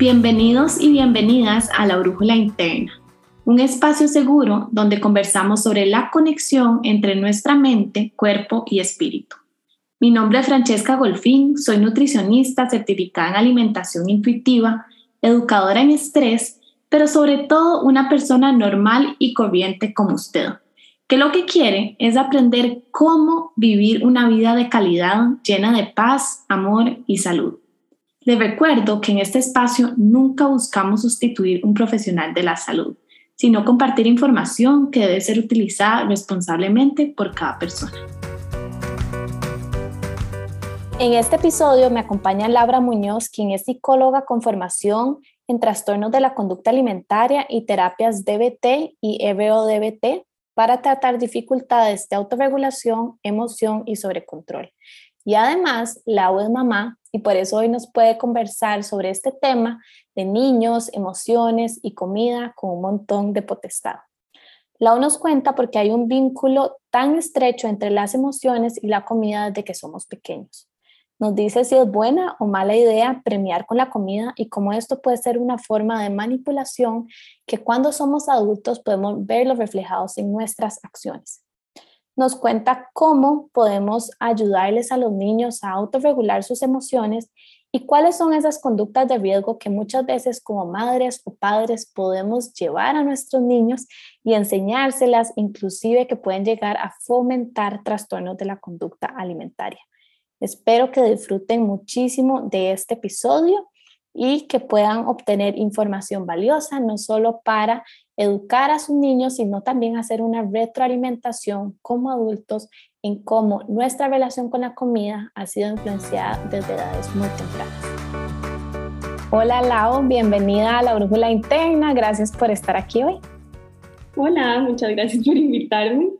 Bienvenidos y bienvenidas a La Brújula Interna, un espacio seguro donde conversamos sobre la conexión entre nuestra mente, cuerpo y espíritu. Mi nombre es Francesca Golfín, soy nutricionista certificada en alimentación intuitiva, educadora en estrés, pero sobre todo una persona normal y corriente como usted, que lo que quiere es aprender cómo vivir una vida de calidad llena de paz, amor y salud. Les recuerdo que en este espacio nunca buscamos sustituir un profesional de la salud, sino compartir información que debe ser utilizada responsablemente por cada persona. En este episodio me acompaña Laura Muñoz, quien es psicóloga con formación en trastornos de la conducta alimentaria y terapias DBT y EBO-DBT para tratar dificultades de autorregulación, emoción y sobrecontrol. Y además, Laura es mamá y por eso hoy nos puede conversar sobre este tema de niños, emociones y comida con un montón de potestad. Lau nos cuenta porque hay un vínculo tan estrecho entre las emociones y la comida desde que somos pequeños. Nos dice si es buena o mala idea premiar con la comida y cómo esto puede ser una forma de manipulación que cuando somos adultos podemos verlo reflejados en nuestras acciones. Nos cuenta cómo podemos ayudarles a los niños a autorregular sus emociones y cuáles son esas conductas de riesgo que muchas veces como madres o padres podemos llevar a nuestros niños y enseñárselas, inclusive que pueden llegar a fomentar trastornos de la conducta alimentaria. Espero que disfruten muchísimo de este episodio y que puedan obtener información valiosa, no solo para educar a sus niños, sino también hacer una retroalimentación como adultos en cómo nuestra relación con la comida ha sido influenciada desde edades muy tempranas. Hola Lau, bienvenida a la Brújula Interna, gracias por estar aquí hoy. Hola, muchas gracias por invitarme.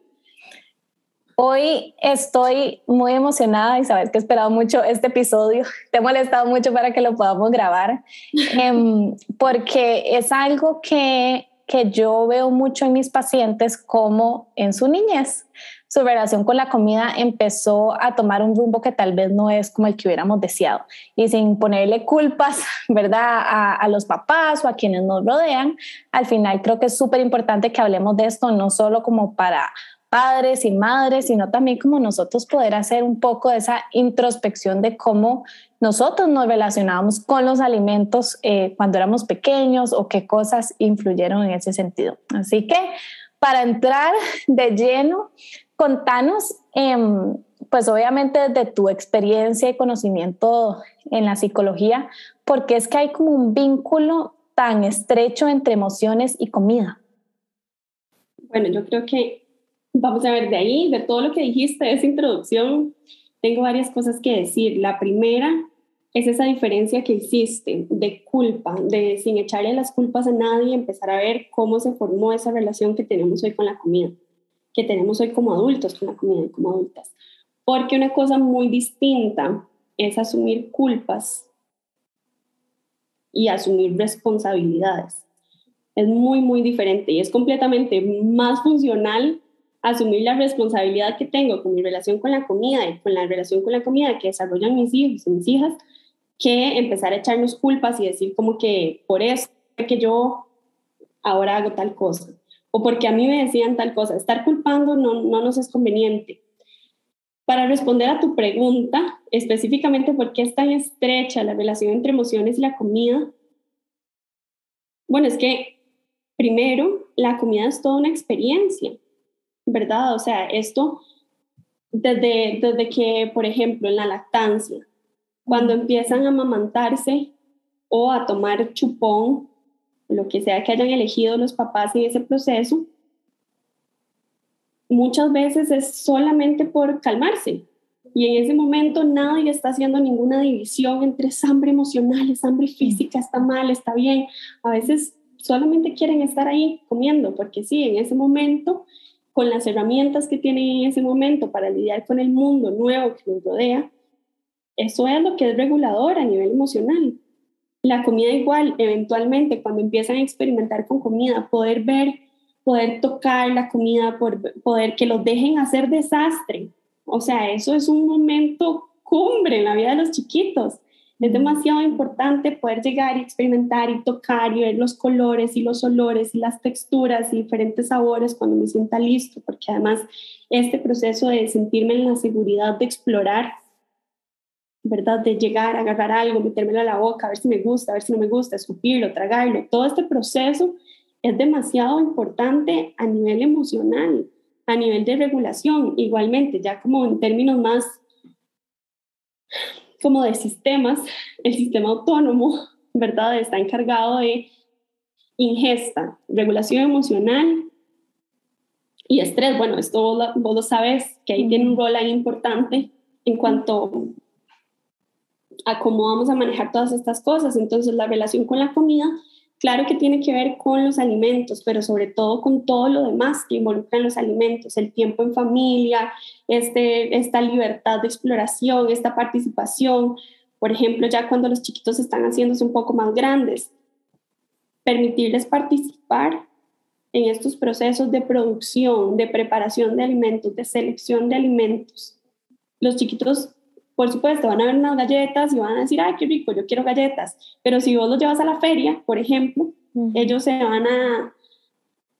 Hoy estoy muy emocionada y sabes que he esperado mucho este episodio. Te he molestado mucho para que lo podamos grabar, em, porque es algo que, que yo veo mucho en mis pacientes como en su niñez. Su relación con la comida empezó a tomar un rumbo que tal vez no es como el que hubiéramos deseado. Y sin ponerle culpas, ¿verdad?, a, a los papás o a quienes nos rodean, al final creo que es súper importante que hablemos de esto, no solo como para padres y madres, sino también como nosotros poder hacer un poco de esa introspección de cómo nosotros nos relacionábamos con los alimentos eh, cuando éramos pequeños o qué cosas influyeron en ese sentido. Así que para entrar de lleno, contanos, em, pues obviamente de tu experiencia y conocimiento en la psicología, porque es que hay como un vínculo tan estrecho entre emociones y comida. Bueno, yo creo que Vamos a ver, de ahí, de todo lo que dijiste, de esa introducción, tengo varias cosas que decir. La primera es esa diferencia que hiciste de culpa, de sin echarle las culpas a nadie, empezar a ver cómo se formó esa relación que tenemos hoy con la comida, que tenemos hoy como adultos con la comida y como adultas. Porque una cosa muy distinta es asumir culpas y asumir responsabilidades. Es muy, muy diferente y es completamente más funcional asumir la responsabilidad que tengo con mi relación con la comida y con la relación con la comida que desarrollan mis hijos y mis hijas, que empezar a echarnos culpas y decir como que por eso que yo ahora hago tal cosa o porque a mí me decían tal cosa. Estar culpando no, no nos es conveniente. Para responder a tu pregunta, específicamente por qué es tan estrecha la relación entre emociones y la comida, bueno, es que primero, la comida es toda una experiencia. ¿Verdad? O sea, esto desde, desde que, por ejemplo, en la lactancia, cuando empiezan a amamantarse o a tomar chupón, lo que sea que hayan elegido los papás en ese proceso, muchas veces es solamente por calmarse. Y en ese momento nadie está haciendo ninguna división entre es hambre emocional, es hambre física, está mal, está bien. A veces solamente quieren estar ahí comiendo, porque sí, en ese momento con las herramientas que tienen en ese momento para lidiar con el mundo nuevo que nos rodea, eso es lo que es regulador a nivel emocional. La comida igual, eventualmente, cuando empiezan a experimentar con comida, poder ver, poder tocar la comida, poder que los dejen hacer desastre. O sea, eso es un momento cumbre en la vida de los chiquitos. Es demasiado importante poder llegar y experimentar y tocar y ver los colores y los olores y las texturas y diferentes sabores cuando me sienta listo, porque además este proceso de sentirme en la seguridad de explorar, ¿verdad? De llegar, agarrar algo, metérmelo a la boca, a ver si me gusta, a ver si no me gusta, escupirlo, tragarlo, todo este proceso es demasiado importante a nivel emocional, a nivel de regulación, igualmente, ya como en términos más como de sistemas, el sistema autónomo, ¿verdad? Está encargado de ingesta, regulación emocional y estrés. Bueno, esto vos lo sabes, que ahí tiene un rol ahí importante en cuanto a cómo vamos a manejar todas estas cosas. Entonces, la relación con la comida Claro que tiene que ver con los alimentos, pero sobre todo con todo lo demás que involucran los alimentos, el tiempo en familia, este, esta libertad de exploración, esta participación. Por ejemplo, ya cuando los chiquitos están haciéndose un poco más grandes, permitirles participar en estos procesos de producción, de preparación de alimentos, de selección de alimentos. Los chiquitos por supuesto, van a ver unas galletas y van a decir, ay, qué rico, yo quiero galletas. Pero si vos los llevas a la feria, por ejemplo, ellos se van a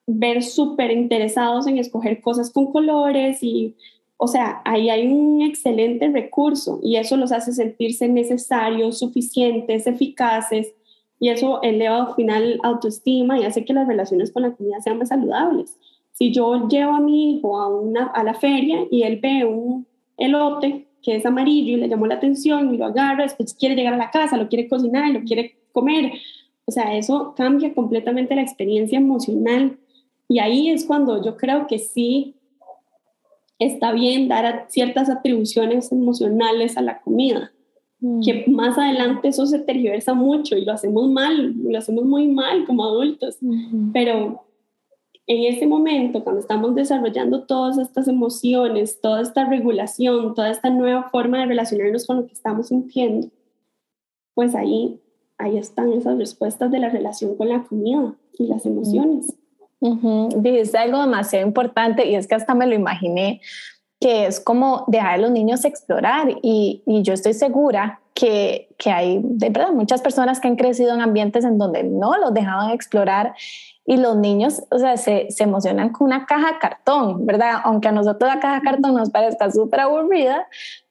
ver súper interesados en escoger cosas con colores y, o sea, ahí hay un excelente recurso y eso los hace sentirse necesarios, suficientes, eficaces y eso eleva al final autoestima y hace que las relaciones con la comunidad sean más saludables. Si yo llevo a mi hijo a, una, a la feria y él ve un elote que es amarillo y le llamó la atención y lo agarra, después quiere llegar a la casa, lo quiere cocinar, lo quiere comer. O sea, eso cambia completamente la experiencia emocional. Y ahí es cuando yo creo que sí está bien dar ciertas atribuciones emocionales a la comida. Mm. Que más adelante eso se tergiversa mucho y lo hacemos mal, lo hacemos muy mal como adultos. Pero en ese momento, cuando estamos desarrollando todas estas emociones, toda esta regulación, toda esta nueva forma de relacionarnos con lo que estamos sintiendo, pues ahí, ahí están esas respuestas de la relación con la comida y las emociones. Dijiste algo demasiado importante y es que hasta me lo imaginé, que es como dejar a los niños explorar y, y yo estoy segura que, que, hay de verdad muchas personas que han crecido en ambientes en donde no los dejaban explorar y los niños, o sea, se, se, emocionan con una caja de cartón, ¿verdad? Aunque a nosotros la caja de cartón nos parezca súper aburrida,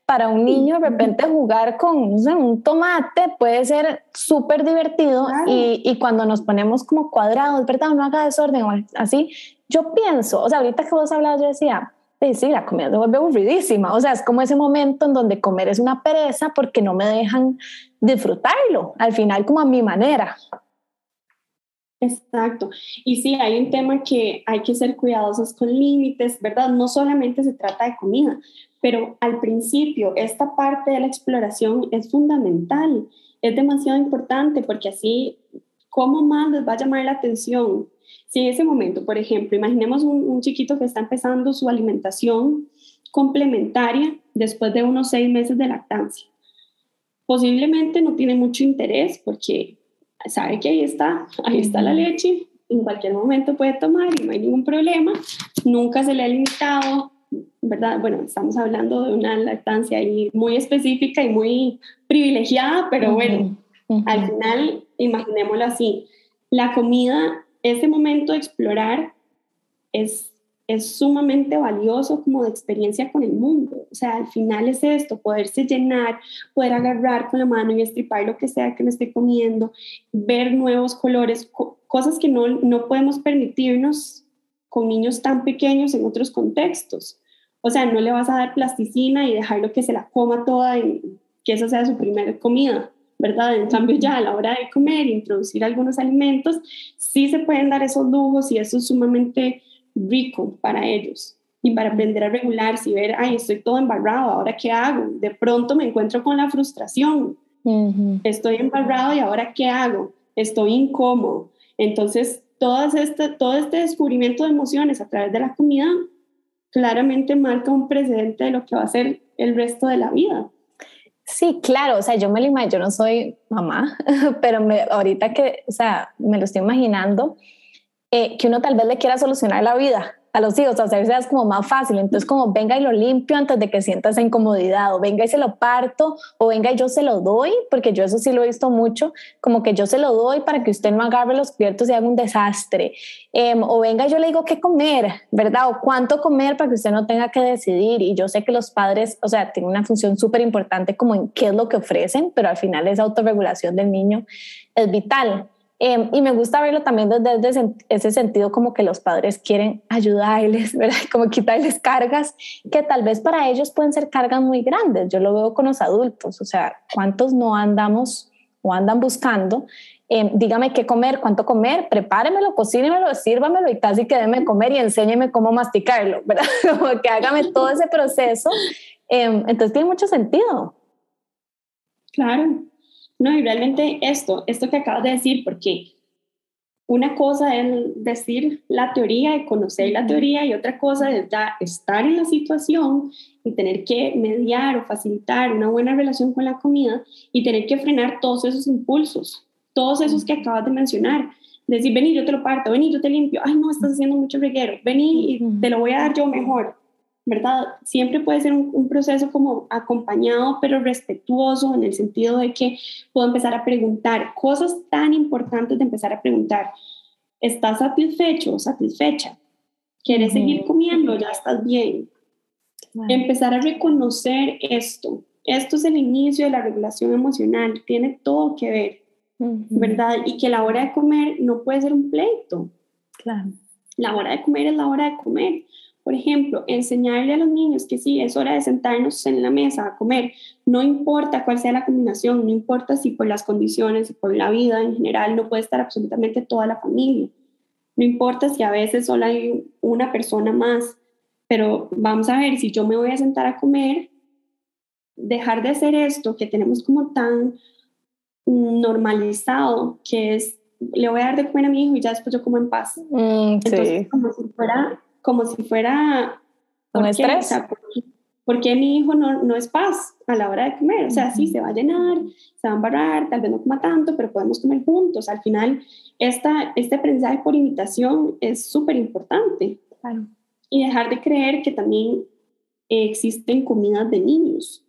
para un niño de repente jugar con un tomate puede ser súper divertido y, y, cuando nos ponemos como cuadrados, ¿verdad? No haga desorden o así. Yo pienso, o sea, ahorita que vos hablabas, yo decía, sí, la comida se vuelve aburridísima. O sea, es como ese momento en donde comer es una pereza porque no me dejan disfrutarlo, al final como a mi manera. Exacto. Y sí, hay un tema que hay que ser cuidadosos con límites, ¿verdad? No solamente se trata de comida, pero al principio esta parte de la exploración es fundamental, es demasiado importante porque así, ¿cómo más les va a llamar la atención? Si en ese momento, por ejemplo, imaginemos un, un chiquito que está empezando su alimentación complementaria después de unos seis meses de lactancia, posiblemente no tiene mucho interés porque sabe que ahí está, ahí está la leche, en cualquier momento puede tomar y no hay ningún problema, nunca se le ha limitado, ¿verdad? Bueno, estamos hablando de una lactancia ahí muy específica y muy privilegiada, pero bueno, al final, imaginémoslo así, la comida, ese momento de explorar es es sumamente valioso como de experiencia con el mundo. O sea, al final es esto, poderse llenar, poder agarrar con la mano y estripar lo que sea que me esté comiendo, ver nuevos colores, cosas que no, no podemos permitirnos con niños tan pequeños en otros contextos. O sea, no le vas a dar plasticina y dejarlo que se la coma toda y que esa sea su primera comida, ¿verdad? En cambio, ya a la hora de comer, introducir algunos alimentos, sí se pueden dar esos lujos y eso es sumamente rico para ellos y para aprender a regularse y ver, ay, estoy todo embarrado, ¿ahora qué hago? De pronto me encuentro con la frustración, estoy embarrado y ¿ahora qué hago? Estoy incómodo. Entonces, todas este, todo este descubrimiento de emociones a través de la comida claramente marca un precedente de lo que va a ser el resto de la vida. Sí, claro, o sea, yo me lo imagino, yo no soy mamá, pero me, ahorita que, o sea, me lo estoy imaginando, eh, que uno tal vez le quiera solucionar la vida a los hijos, hacerse es como más fácil. Entonces, como venga y lo limpio antes de que sienta esa incomodidad, o venga y se lo parto, o venga y yo se lo doy, porque yo eso sí lo he visto mucho, como que yo se lo doy para que usted no agarre los cubiertos y haga un desastre. Em, o venga y yo le digo qué comer, ¿verdad? O cuánto comer para que usted no tenga que decidir. Y yo sé que los padres, o sea, tienen una función súper importante como en qué es lo que ofrecen, pero al final esa autorregulación del niño es vital. Em, y me gusta verlo también desde, ese sentido como que los padres quieren ayudarles, ¿verdad? Como quitarles cargas que tal vez para ellos pueden ser cargas muy grandes. Yo lo veo con los adultos, o sea, ¿cuántos no andamos o andan buscando? Em, dígame qué comer, cuánto comer, prepáremelo, cocínemelo, sírvamelo y casi que déme comer y enséñeme cómo masticarlo, ¿verdad? Como que hágame todo ese proceso. Em, entonces tiene mucho sentido. Claro, no, y realmente esto, esto que acabas de decir, porque una cosa es decir la teoría y conocer la teoría y otra cosa es estar en la situación y tener que mediar o facilitar una buena relación con la comida y tener que frenar todos esos impulsos, todos esos que acabas de mencionar. Decir, vení, yo te lo parto, vení, yo te limpio, ay, no, estás haciendo mucho reguero, vení te lo voy a dar yo mejor. ¿Verdad? Siempre puede ser un, proceso como acompañado, pero respetuoso en el sentido de que puedo empezar a preguntar cosas tan importantes de empezar a preguntar. ¿Estás satisfecho o satisfecha? ¿Quieres seguir comiendo? Ya estás bien. Empezar a reconocer esto. Esto es el inicio de la regulación emocional. Tiene todo que ver, ¿verdad? Y que la hora de comer no puede ser un pleito. Claro. La hora de comer es la hora de comer por ejemplo, enseñarle a los niños que sí, es hora de sentarnos en la mesa a comer, no importa cuál sea la combinación, no importa si por las condiciones, y por la vida en general no puede estar absolutamente toda la familia, no importa si a veces solo hay una persona más, pero vamos a ver, si yo me voy a sentar a comer, dejar de hacer esto que tenemos como tan normalizado, que es, le voy a dar de comer a mi hijo y ya después yo como en paz. Mm, Entonces, como si fuera como si fuera... ¿Un estrés? ¿por, qué mi hijo no, no, es paz a la hora de comer? O sea, sí, se va a llenar, se va a embarrar, tal vez no coma tanto, pero podemos comer juntos. Al final, esta, este aprendizaje por imitación es súper importante. Claro. Y dejar de creer que también existen comidas de niños.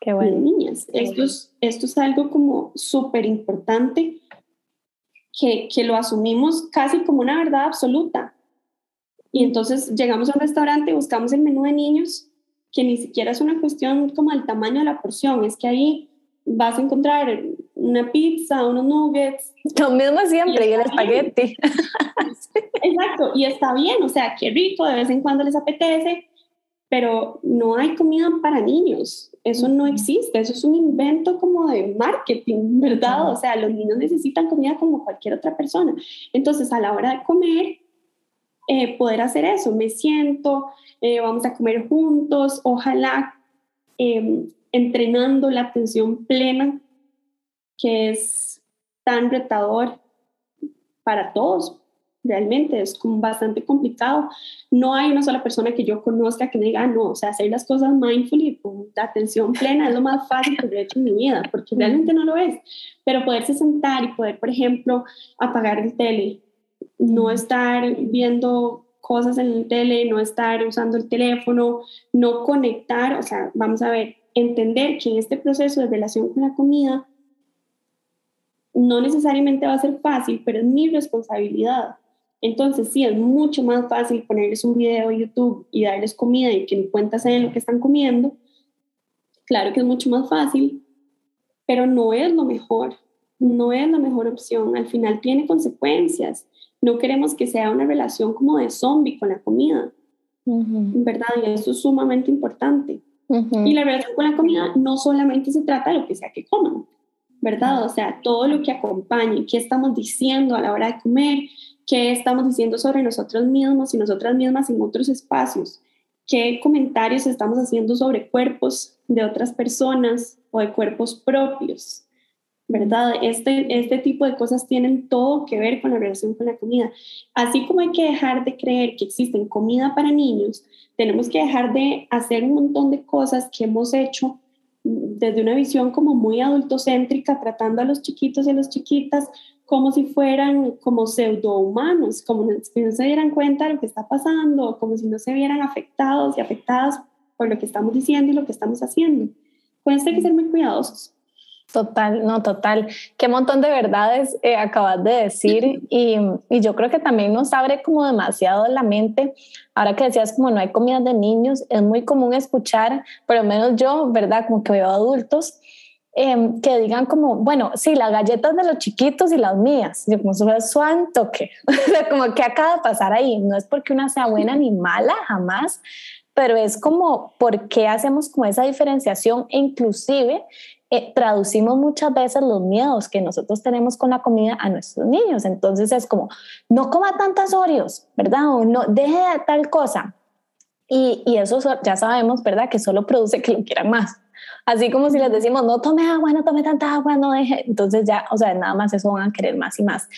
Qué bueno. De niñas. esto, es, esto es algo como súper importante que, que lo asumimos casi como una verdad absoluta. Y entonces llegamos a un restaurante y buscamos el menú de niños, que ni siquiera es una cuestión como el tamaño de la porción, es que ahí vas a encontrar una pizza, unos nuggets. Lo mismo siempre, y, el espagueti. Exacto, y está bien, o sea, qué rico, de vez en cuando les apetece, pero no hay comida para niños, eso no existe, eso es un invento como de marketing, ¿verdad? O sea, los niños necesitan comida como cualquier otra persona. Entonces, a la hora de comer, eh, poder hacer eso. Me siento, eh, vamos a comer juntos, ojalá em, entrenando la atención plena, que es tan retador para todos. Realmente es como bastante complicado. No hay una sola persona que yo conozca que me diga, ah, no, o sea, hacer las cosas mindful y con la atención plena es lo más fácil que he hecho en mi vida, porque realmente no lo es. Pero poderse sentar y poder, por ejemplo, apagar el tele, no estar viendo cosas en el tele, no estar usando el teléfono, no conectar, o sea, vamos a ver, entender que en este proceso de relación con la comida no necesariamente va a ser fácil, pero es mi responsabilidad. Entonces, sí, es mucho más fácil ponerles un video en YouTube y darles comida y que ni cuenta lo que están comiendo. Claro que es mucho más fácil, pero no es lo mejor, no es la mejor opción. Al final tiene consecuencias no queremos que sea una relación como de zombie con la comida, ¿verdad? Y eso es sumamente importante. Y la relación con la comida no solamente se trata de lo que sea que coman, ¿verdad? O sea, todo lo que acompañe, qué estamos diciendo a la hora de comer, qué estamos diciendo sobre nosotros mismos y nosotras mismas en otros espacios, qué comentarios estamos haciendo sobre cuerpos de otras personas o de cuerpos propios, ¿verdad? Este, este tipo de cosas tienen todo que ver con la relación con la comida. Así como hay que dejar de creer que existen comida para niños, tenemos que dejar de hacer un montón de cosas que hemos hecho desde una visión como muy adultocéntrica, tratando a los chiquitos y a las chiquitas como si fueran como pseudohumanos, como si no se dieran cuenta de lo que está pasando, como si no se vieran afectados y afectadas por lo que estamos diciendo y lo que estamos haciendo. Con hay que ser muy cuidadosos. Total, no, total. Qué montón de verdades eh, acabas de decir y, y, yo creo que también nos abre como demasiado la mente. Ahora que decías como no hay comida de niños, es muy común escuchar, por lo menos yo, ¿verdad? Como que veo adultos Em, que digan como, bueno, sí, las galletas de los chiquitos y las mías. Yo como, eso es suanto que, como que acaba de pasar ahí. No es porque una sea buena ni mala, jamás, pero es como, ¿por qué hacemos como esa diferenciación? E inclusive eh, traducimos muchas veces los miedos que nosotros tenemos con la comida a nuestros niños. Entonces es como, no coma tantas Oreos, ¿verdad? O no, deje tal cosa. Y, y eso ya sabemos, ¿verdad? Que solo produce que lo quieran más. Así como si les decimos, no tome agua, no tome tanta agua, no deje. Entonces ya, o sea, nada más eso van a querer más y más.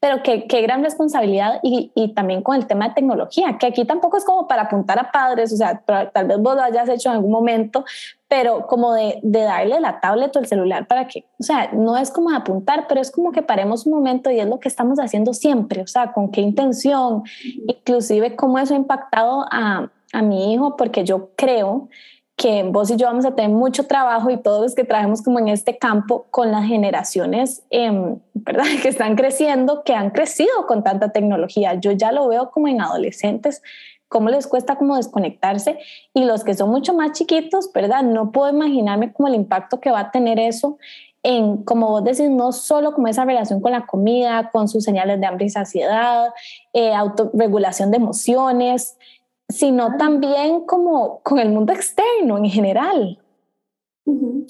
Pero qué, qué gran responsabilidad y, y, también con el tema de tecnología, que aquí tampoco es como para apuntar a padres, o sea, tal vez vos lo hayas hecho en algún momento, pero como de, de, darle la tablet o el celular para que, o sea, no es como apuntar, pero es como que paremos un momento y es lo que estamos haciendo siempre, o sea, con qué intención, inclusive cómo eso ha impactado a, a mi hijo, porque yo creo que vos y yo vamos a tener mucho trabajo y todos los que trabajamos como en este campo con las generaciones, eh, ¿verdad? Que están creciendo, que han crecido con tanta tecnología. Yo ya lo veo como en adolescentes, cómo les cuesta como desconectarse y los que son mucho más chiquitos, ¿verdad? No puedo imaginarme como el impacto que va a tener eso en, como vos decís, no solo como esa relación con la comida, con sus señales de hambre y saciedad, eh, autorregulación de emociones, sino también como con el mundo externo en general.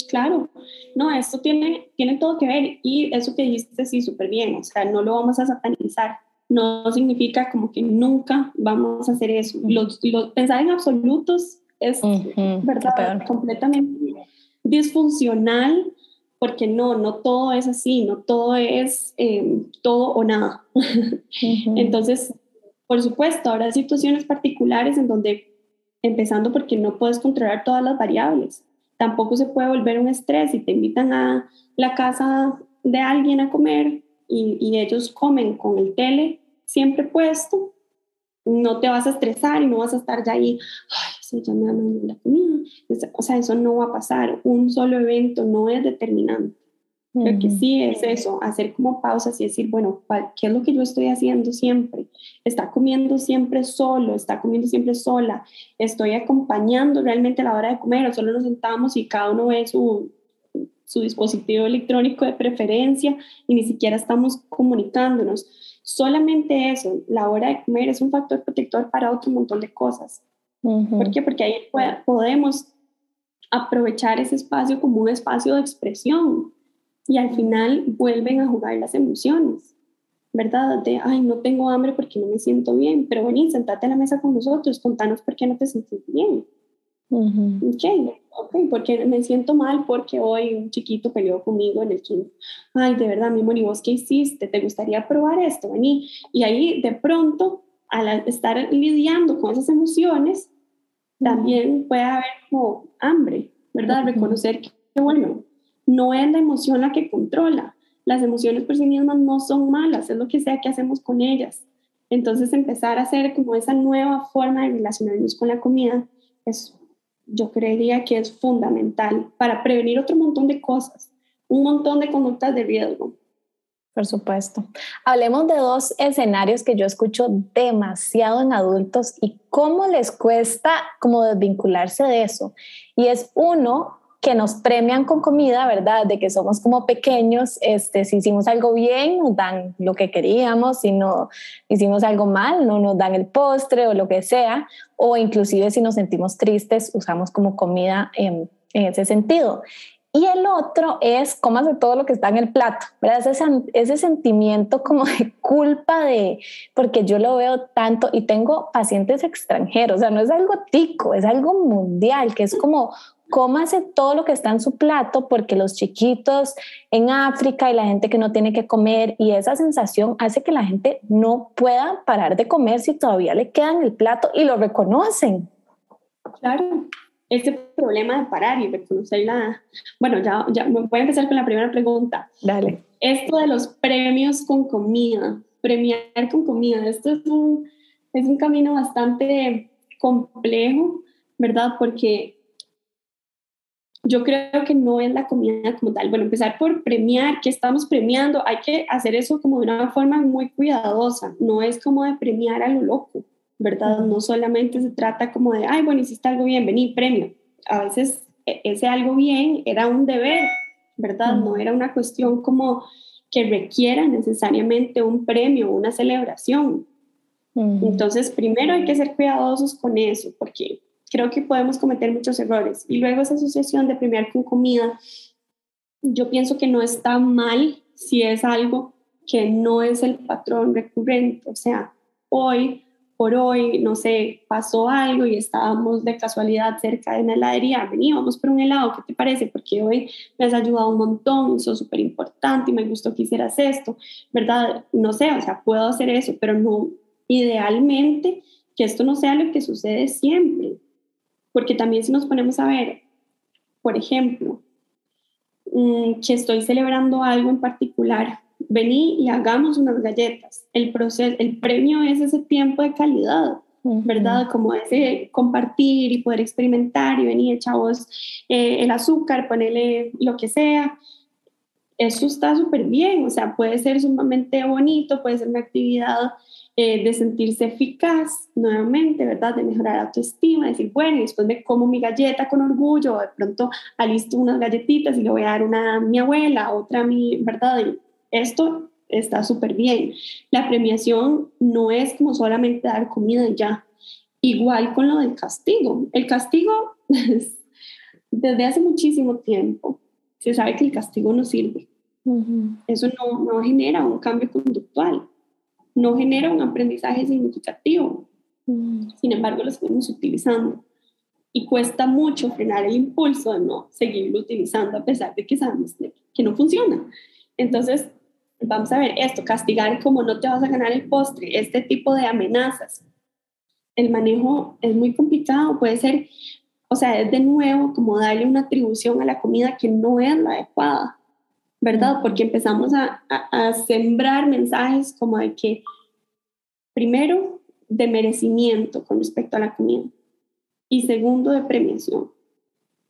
claro, no, esto tiene, tiene todo que ver y eso que dijiste sí, súper bien, o sea, no lo vamos a satanizar, no significa como que nunca vamos a hacer eso. Los, pensar en absolutos es, ¿verdad? Completamente disfuncional porque no, no todo es así, no todo es eh, todo o nada. Entonces, por supuesto, habrá situaciones particulares en donde, empezando porque no puedes controlar todas las variables, tampoco se puede volver un estrés si te invitan a la casa de alguien a comer y, ellos comen con el tele siempre puesto, no te vas a estresar y no vas a estar ya ahí, ay, ya me la comida. O sea, eso no va a pasar. Un solo evento no es determinante. Creo que sí es eso, hacer como pausas y decir, bueno, ¿qué es lo que yo estoy haciendo siempre? ¿Está comiendo siempre solo? ¿Está comiendo siempre sola? ¿Estoy acompañando realmente a la hora de comer o solo nos sentamos y cada uno ve su, su dispositivo electrónico de preferencia y ni siquiera estamos comunicándonos? Solamente eso, la hora de comer es un factor protector para otro montón de cosas. ¿Por qué? Porque ahí podemos aprovechar ese espacio como un espacio de expresión y al final vuelven a jugar las emociones, ¿verdad? De, ay, no tengo hambre porque no me siento bien, pero vení, sentate a la mesa con nosotros, contanos por qué no te sientes bien. Ok, ok, porque me siento mal porque hoy un chiquito peleó conmigo en el quinto. Ay, de verdad, mi ¿y vos qué hiciste? ¿Te gustaría probar esto? Vení. Y ahí de pronto, al estar lidiando con esas emociones, también puede haber como hambre, ¿verdad? Reconocer que, bueno, no es la emoción la que controla. Las emociones por sí mismas no son malas, es lo que sea que hacemos con ellas. Entonces empezar a hacer como esa nueva forma de relacionarnos con la comida es, yo creería que es fundamental para prevenir otro montón de cosas, un montón de conductas de riesgo. Por supuesto. Hablemos de dos escenarios que yo escucho demasiado en adultos y cómo les cuesta como desvincularse de eso. Y es uno, que nos premian con comida, ¿verdad? De que somos como pequeños, este, si hicimos algo bien, nos dan lo que queríamos, si no hicimos algo mal, no nos dan el postre o lo que sea, o inclusive si nos sentimos tristes, usamos como comida en, en ese sentido. Y el otro es cómase todo lo que está en el plato, ¿verdad? Ese, ese sentimiento como de culpa de, porque yo lo veo tanto y tengo pacientes extranjeros, o sea, no es algo tico, es algo mundial, que es como cómase todo lo que está en su plato porque los chiquitos en África y la gente que no tiene que comer y esa sensación hace que la gente no pueda parar de comer si todavía le queda en el plato y lo reconocen. Claro, este problema de parar y reconocer la... Bueno, ya, ya voy a empezar con la primera pregunta. Dale. esto de los premios con comida, premiar con comida, esto es un, es un camino bastante complejo, ¿verdad? Porque yo creo que no es la comida como tal. Bueno, empezar por premiar, que estamos premiando, hay que hacer eso como de una forma muy cuidadosa, no es como de premiar a lo loco, ¿verdad? No solamente se trata como de, ay, bueno, hiciste algo bien, vení, premio. A veces e, ese algo bien era un deber, ¿verdad? No era una cuestión como que requiera necesariamente un premio, una celebración. Entonces, primero hay que ser cuidadosos con eso, porque creo que podemos cometer muchos errores. Y luego esa asociación de premiar con comida, yo pienso que no está mal si es algo que no es el patrón recurrente. O sea, hoy por hoy, no sé, pasó algo y estábamos de casualidad cerca de una heladería, vení, vamos por un helado, ¿qué te parece? Porque hoy me has ayudado un montón, sos súper importante y me gustó que hicieras esto, ¿verdad? No sé, o sea, puedo hacer eso, pero no, idealmente, que esto no sea lo que sucede siempre, porque también si nos ponemos a ver, por ejemplo, mm, que estoy celebrando algo en particular, vení y hagamos unas galletas. El, proceso, el premio es ese tiempo de calidad, ¿verdad? Como ese compartir y poder experimentar y venir, chavos, eh, el azúcar, ponerle lo que sea. Eso está súper bien, o sea, puede ser sumamente bonito, puede ser una actividad eh, de sentirse eficaz nuevamente, ¿verdad? De mejorar autoestima, decir, bueno, después me como mi galleta con orgullo, de pronto alisto unas galletitas y le voy a dar una a mi abuela, otra a mi, ¿verdad? Y esto está súper bien. La premiación no es como solamente dar comida ya. Igual con lo del castigo. El castigo, desde hace muchísimo tiempo, se sabe que el castigo no sirve. Eso no, no genera un cambio conductual no genera un aprendizaje significativo. Sin embargo, lo seguimos utilizando. Y cuesta mucho frenar el impulso de no seguirlo utilizando a pesar de que sabemos que no funciona. Entonces, vamos a ver esto, castigar como no te vas a ganar el postre, este tipo de amenazas. El manejo es muy complicado, puede ser, o sea, es de nuevo como darle una atribución a la comida que no es la adecuada. ¿verdad? Porque empezamos a, a, sembrar mensajes como de que, primero, de merecimiento con respecto a la comida y segundo, de premiación.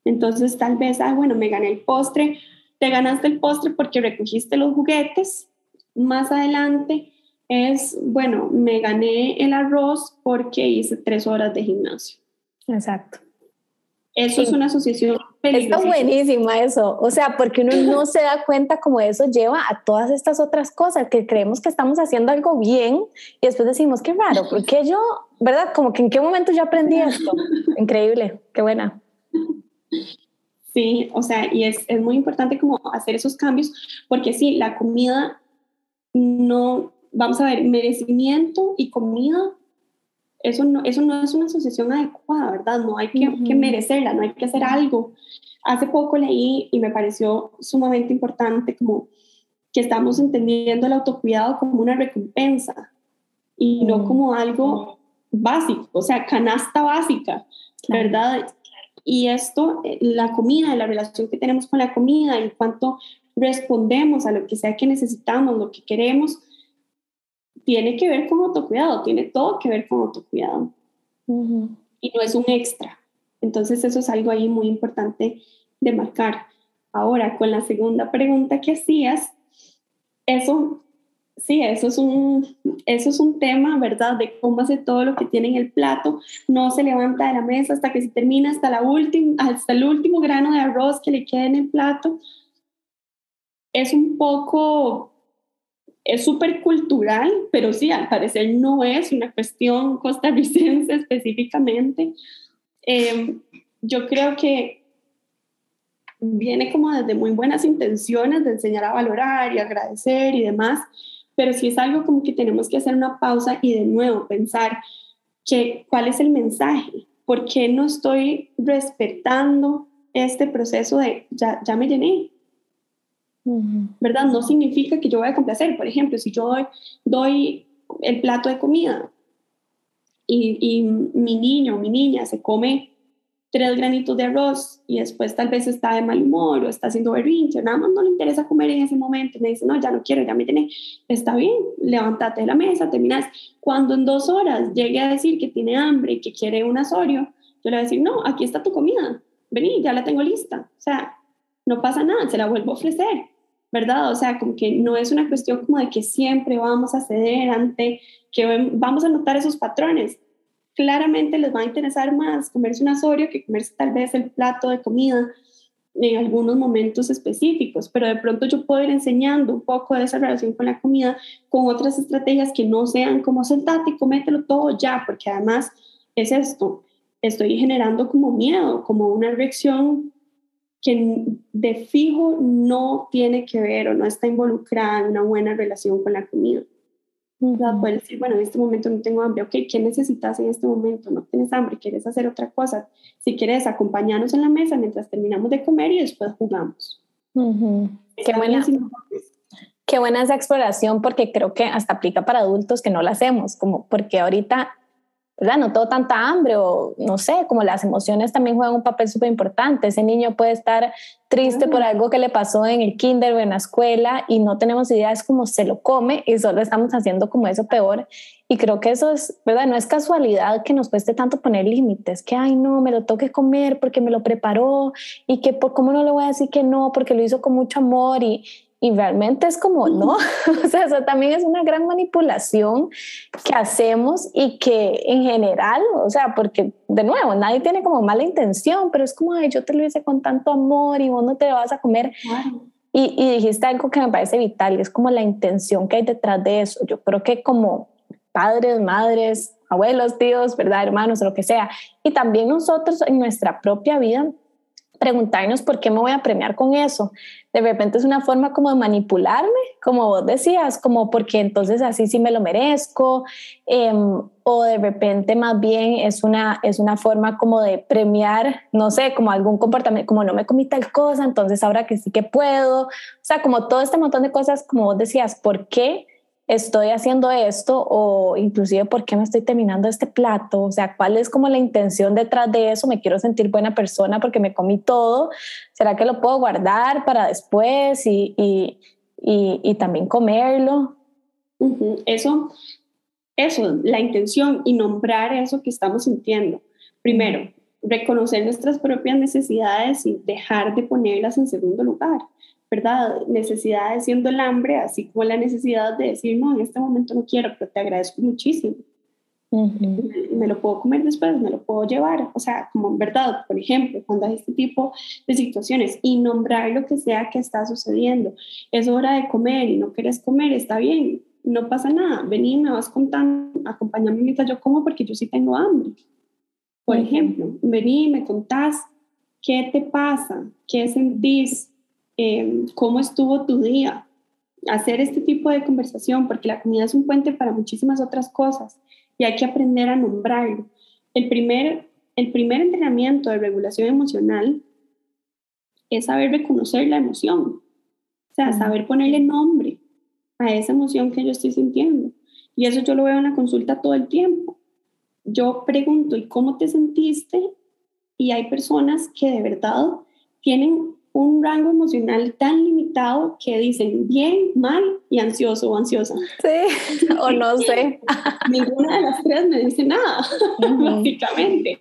Entonces, tal vez, ah, bueno, me gané el postre, te ganaste el postre porque recogiste los juguetes. Más adelante es, bueno, me gané el arroz porque hice tres horas de gimnasio. Exacto. Eso es una asociación Está buenísima eso, o sea, porque uno no se da cuenta cómo eso lleva a todas estas otras cosas, que creemos que estamos haciendo algo bien y después decimos, qué raro, porque yo, ¿verdad? Como que en qué momento yo aprendí esto. Increíble, qué buena. Sí, o sea, y es, es muy importante como hacer esos cambios, porque sí, la comida no, vamos a ver, merecimiento y comida eso no, eso no es una asociación adecuada, ¿verdad? No hay que, que, merecerla, no hay que hacer algo. Hace poco leí y me pareció sumamente importante como que estamos entendiendo el autocuidado como una recompensa y no como algo básico, o sea, canasta básica, ¿verdad? Y esto, eh, la comida, la relación que tenemos con la comida, en cuanto respondemos a lo que sea que necesitamos, lo que queremos, tiene que ver con autocuidado, tiene todo que ver con autocuidado. Y no es un extra. Entonces eso es algo ahí muy importante de marcar. Ahora, con la segunda pregunta que hacías, eso, sí, eso es un, eso es un tema, ¿verdad? De cómo hace todo lo que tiene en el plato, no se levanta de la mesa hasta que se termina, hasta, la última, hasta el último grano de arroz que le queda en el plato. Es un poco es súper cultural, pero sí, al parecer no es una cuestión costarricense específicamente. Em, yo creo que viene como desde muy buenas intenciones de enseñar a valorar y agradecer y demás, pero sí es algo como que tenemos que hacer una pausa y de nuevo pensar que, cuál es el mensaje, por qué no estoy respetando este proceso de ya, ya me llené, ¿verdad? No significa que yo voy a complacer. Por ejemplo, si yo doy, el plato de comida y, mi niño o mi niña se come tres granitos de arroz y después tal vez está de mal humor o está haciendo berrinche, nada más no le interesa comer en ese momento, me dice, no, ya no quiero, ya me tiene, está bien, levántate de la mesa, terminas. Cuando en dos horas llegue a decir que tiene hambre y que quiere un asorio, yo le voy a decir, no, aquí está tu comida, vení, ya la tengo lista. O sea, no pasa nada, se la vuelvo a ofrecer, ¿verdad? O sea, como que no es una cuestión como de que siempre vamos a ceder ante que vamos a notar esos patrones claramente les va a interesar más comerse un asorio que comerse tal vez el plato de comida en algunos momentos específicos, pero de pronto yo puedo ir enseñando un poco de esa relación con la comida con otras estrategias que no sean como sentate y comételo todo ya, porque además es esto, estoy generando como miedo, como una reacción que de fijo no tiene que ver o no está involucrada en una buena relación con la comida. Puedes decir, bueno, en este momento no tengo hambre, ok, ¿qué necesitas en este momento? No tienes hambre, quieres hacer otra cosa. Si quieres, acompañarnos en la mesa mientras terminamos de comer y después jugamos. Qué, buena, qué buena esa exploración porque creo que hasta aplica para adultos que no la hacemos, como porque ahorita ¿verdad? No tengo tanta hambre o no sé, como las emociones también juegan un papel súper importante. Ese niño puede estar triste por algo que le pasó en el kinder o en la escuela y no tenemos idea, es como se lo come y solo estamos haciendo como eso peor. Y creo que eso es, ¿verdad? No es casualidad que nos cueste tanto poner límites, que, ay, no, me lo toque comer porque me lo preparó y que, por ¿cómo no le voy a decir que no? Porque lo hizo con mucho amor y, y realmente es como, no, o sea, eso también es una gran manipulación que hacemos y que en general, o sea, porque de nuevo, nadie tiene como mala intención, pero es como, ay, yo te lo hice con tanto amor y vos no te lo vas a comer. Y, y, dijiste algo que me parece vital y es como la intención que hay detrás de eso. Yo creo que como padres, madres, abuelos, tíos, ¿verdad? Hermanos, o lo que sea. Y también nosotros en nuestra propia vida preguntarnos por qué me voy a premiar con eso. De repente es una forma como de manipularme, como vos decías, como porque entonces así sí me lo merezco, em, o de repente más bien es una, es una forma como de premiar, no sé, como algún comportamiento, como no me comí tal cosa, entonces ahora que sí que puedo, o sea, como todo este montón de cosas, como vos decías, ¿por qué? Estoy haciendo esto o inclusive por qué me estoy terminando este plato, o sea, cuál es como la intención detrás de eso, me quiero sentir buena persona porque me comí todo, ¿será que lo puedo guardar para después y, y, y, también comerlo? Eso, eso, la intención y nombrar eso que estamos sintiendo. Primero, reconocer nuestras propias necesidades y dejar de ponerlas en segundo lugar. ¿Verdad? Necesidades siendo el hambre, así como la necesidad de decir, no, en este momento no quiero, pero te agradezco muchísimo. me, lo puedo comer después, me lo puedo llevar. O sea, como en verdad, por ejemplo, cuando hay este tipo de situaciones y nombrar lo que sea que está sucediendo. Es hora de comer y no quieres comer, está bien, no pasa nada. Vení, me vas contando, acompáñame mientras yo como porque yo sí tengo hambre. Por ejemplo, vení, me contás qué te pasa, qué sentís, Em, cómo estuvo tu día. Hacer este tipo de conversación, porque la comida es un puente para muchísimas otras cosas y hay que aprender a nombrarlo. El primer, el primer entrenamiento de regulación emocional es saber reconocer la emoción, o sea, saber ponerle nombre a esa emoción que yo estoy sintiendo. Y eso yo lo veo en la consulta todo el tiempo. Yo pregunto, ¿y cómo te sentiste? Y hay personas que de verdad tienen un rango emocional tan limitado que dicen bien, mal y ansioso o ansiosa. Sí, o no sé. Ninguna de las tres me dice nada, básicamente.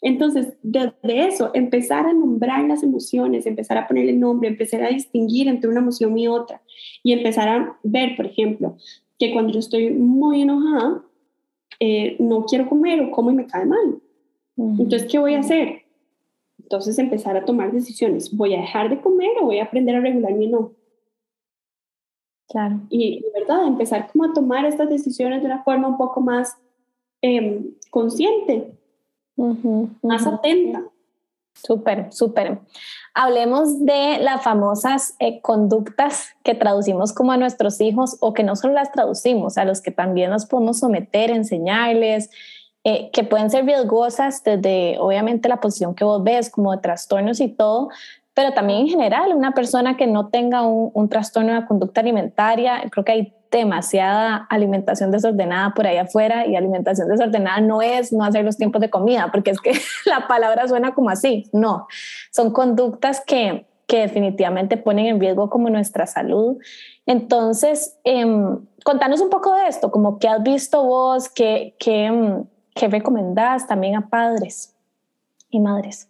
Entonces, desde eso, empezar a nombrar las emociones, empezar a ponerle nombre, empezar a distinguir entre una emoción y otra y empezar a ver, por ejemplo, que cuando yo estoy muy enojada, eh, no quiero comer o como y me cae mal. Entonces, ¿qué voy a hacer? Entonces empezar a tomar decisiones. ¿Voy a dejar de comer o voy a aprender a regular mi no? Claro. Y de verdad, empezar como a tomar estas decisiones de una forma un poco más em, consciente, más atenta. Súper, súper. Hablemos de las famosas eh, conductas que traducimos como a nuestros hijos o que no solo las traducimos, a los que también nos podemos someter, enseñarles, eh, que pueden ser riesgosas desde obviamente la posición que vos ves, como de trastornos y todo, pero también en general, una persona que no tenga un, trastorno de conducta alimentaria, creo que hay demasiada alimentación desordenada por ahí afuera y alimentación desordenada no es no hacer los tiempos de comida, porque es que la palabra suena como así, no, son conductas que, que definitivamente ponen en riesgo como nuestra salud. Entonces, eh, contanos un poco de esto, como qué has visto vos, qué, qué, em, qué recomendás también a padres y madres.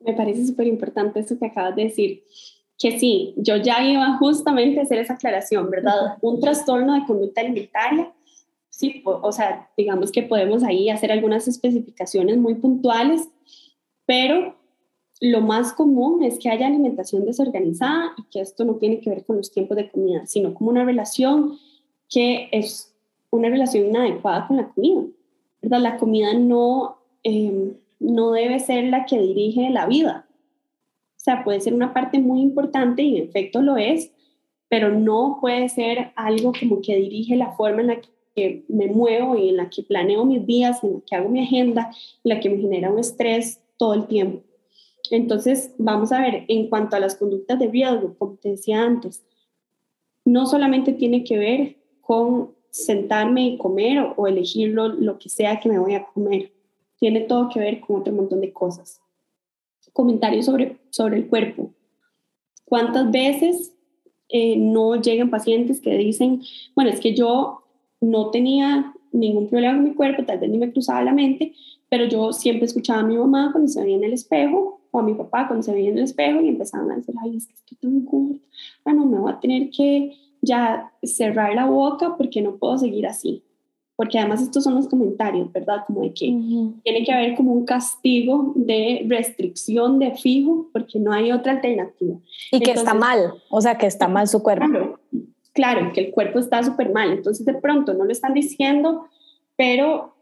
Me parece súper importante eso que acabas de decir que sí, yo ya iba justamente a hacer esa aclaración, ¿verdad? Un trastorno de conducta alimentaria, sí, o sea, digamos que podemos ahí hacer algunas especificaciones muy puntuales, pero lo más común es que haya alimentación desorganizada y que esto no tiene que ver con los tiempos de comida, sino como una relación que es una relación inadecuada con la comida, La comida no, eh, no debe ser la que dirige la vida, o sea, puede ser una parte muy importante y en efecto lo es, pero no puede ser algo como que dirige la forma en la que me muevo y en la que planeo mis días, en la que hago mi agenda, en la que me genera un estrés todo el tiempo. Entonces, vamos a ver, en cuanto a las conductas de riesgo, como te decía antes, no solamente tiene que ver con sentarme y comer o, o elegir lo, lo que sea que me voy a comer, tiene todo que ver con otro montón de cosas. Comentarios sobre, sobre el cuerpo. ¿Cuántas veces eh, no llegan pacientes que dicen, bueno, es que yo no tenía ningún problema con mi cuerpo, tal vez ni me cruzaba la mente, pero yo siempre escuchaba a mi mamá cuando se veía en el espejo o a mi papá cuando se veía en el espejo y empezaban a decir, ay, es que estoy tan gorda, bueno, me voy a tener que ya cerrar la boca porque no puedo seguir así porque además estos son los comentarios, ¿verdad? Como de que tiene que haber como un castigo de restricción de fijo, porque no hay otra alternativa. Y que está mal, o sea, que está mal su cuerpo. Claro, claro que el cuerpo está súper mal, entonces de pronto no lo están diciendo, pero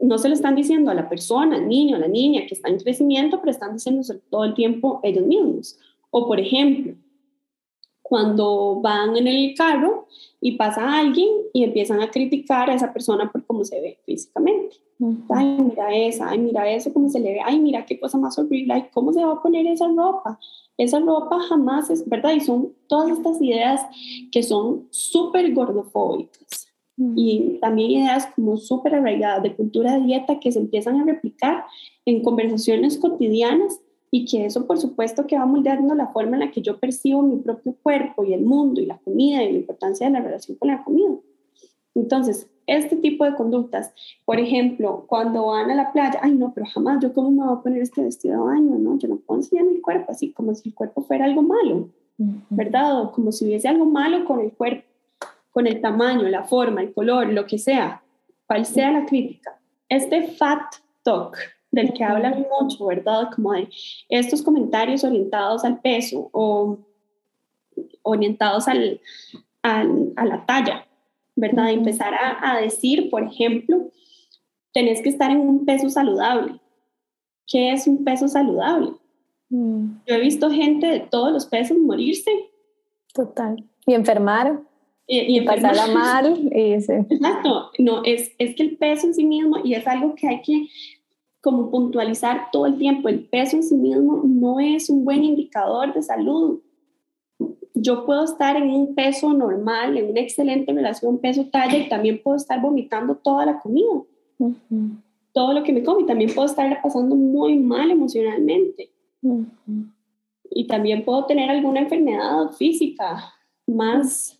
no se lo están diciendo a la persona, al niño, a la niña que está en crecimiento, pero están diciendo todo el tiempo ellos mismos. O por ejemplo, cuando van en el carro y pasa alguien y empiezan a criticar a esa persona por cómo se ve físicamente. Ay, mira esa, ay, mira eso, cómo se le ve, ay, mira qué cosa más horrible, ay, cómo se va a poner esa ropa. Esa ropa jamás es verdad y son todas estas ideas que son súper gordofóbicas y también ideas como súper arraigadas de cultura de dieta que se empiezan a replicar en conversaciones cotidianas y que eso por supuesto que va moldeando la forma en la que yo percibo mi propio cuerpo y el mundo y la comida y la importancia de la relación con la comida. Entonces, este tipo de conductas, por ejemplo, cuando van a la playa, ay no, pero jamás yo cómo me voy a poner este vestido de baño, ¿no? Yo no puedo enseñar mi cuerpo así como si el cuerpo fuera algo malo, ¿verdad? O como si hubiese algo malo con el cuerpo, con el tamaño, la forma, el color, lo que sea, cual sea la crítica. Este fat talk, del que hablan mucho, ¿verdad? Como de estos comentarios orientados al peso o orientados al, al a la talla, ¿verdad? Empezar a, a, decir, por ejemplo, tenés que estar en un peso saludable. ¿Qué es un peso saludable? Mm. Yo he visto gente de todos los pesos morirse. Total. Y enfermar. Y, y, y pasarla mal. Y, Exacto. No, es, es que el peso en sí mismo, y es algo que hay que como puntualizar todo el tiempo, el peso en sí mismo no es un buen indicador de salud. Yo puedo estar en un peso normal, en una excelente relación peso-talla y también puedo estar vomitando toda la comida, todo lo que me como y también puedo estar pasando muy mal emocionalmente. Y también puedo tener alguna enfermedad física más,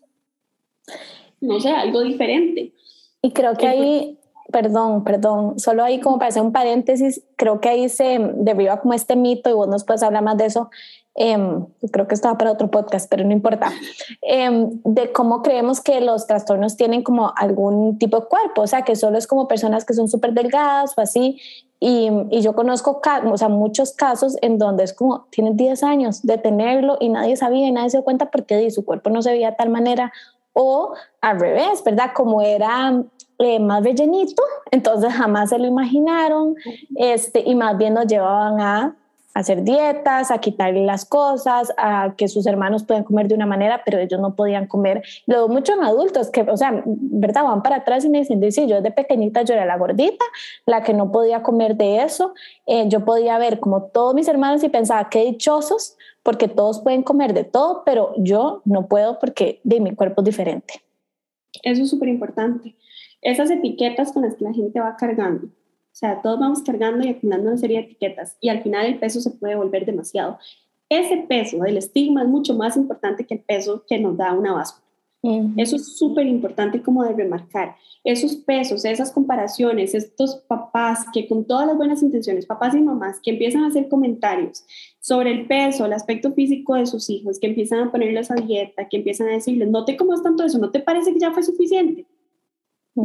no sé, algo diferente. Y creo que ahí perdón, perdón, solo ahí como para hacer un paréntesis, creo que ahí se deriva como este mito y vos nos puedes hablar más de eso, em, creo que estaba para otro podcast, pero no importa, em, de cómo creemos que los trastornos tienen como algún tipo de cuerpo, o sea, que solo es como personas que son súper delgadas o así, y, y, yo conozco o sea, muchos casos en donde es como, tienen 10 años de tenerlo y nadie sabía y nadie se dio cuenta porque su cuerpo no se veía de tal manera, o al revés, ¿verdad? Como era eh, más rellenito, entonces jamás se lo imaginaron este, y más bien nos llevaban a hacer dietas, a quitarle las cosas, a que sus hermanos puedan comer de una manera, pero ellos no podían comer. Luego muchos adultos que, o sea, ¿verdad? Van para atrás y me dicen, sí, yo de pequeñita yo era la gordita, la que no podía comer de eso. Eh, yo podía ver como todos mis hermanos y pensaba, qué dichosos, porque todos pueden comer de todo, pero yo no puedo porque de mi cuerpo es diferente. Eso es súper importante. Esas etiquetas con las que la gente va cargando. O sea, todos vamos cargando y acumulando una serie de etiquetas y al final el peso se puede volver demasiado. Ese peso del estigma es mucho más importante que el peso que nos da una báscula. Eso es súper importante como de remarcar. Esos pesos, esas comparaciones, estos papás que con todas las buenas intenciones, papás y mamás, que empiezan a hacer comentarios sobre el peso, el aspecto físico de sus hijos, que empiezan a ponerles a dieta, que empiezan a decirles, no te comas tanto eso, ¿no te parece que ya fue suficiente?